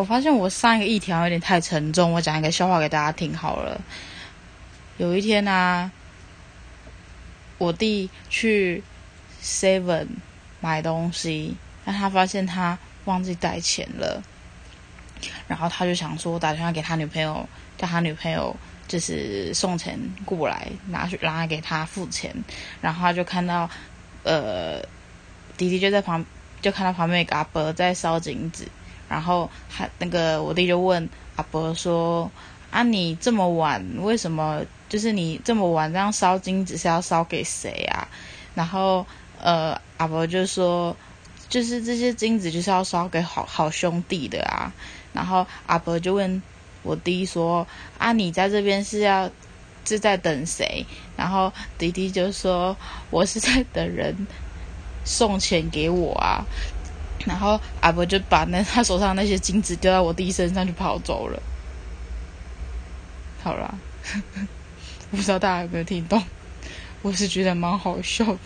我发现我上一个议题有点太沉重，我讲一个笑话给大家听好了。有一天呢，我弟去 Seven 买东西，但他发现他忘记带钱了，然后他就想说打电话给他女朋友，叫他女朋友就是送钱过来，拿去拿来给他付钱，然后他就看到呃弟弟就在旁，就看到旁边一个阿伯在烧金子。然后还那个我弟就问阿伯说：“啊，你这么晚，为什么就是你这么晚这样烧金子是要烧给谁啊？”然后呃阿伯就说：“就是这些金子就是要烧给好好兄弟的啊。”然后阿伯就问我弟说：“啊，你在这边是要是在等谁？”然后弟弟就说：“我是在等人送钱给我啊。”然后阿伯就把那他手上那些金子丢到我弟身上就跑走了。好啦，不知道大家有没有听懂？我是觉得蛮好笑的。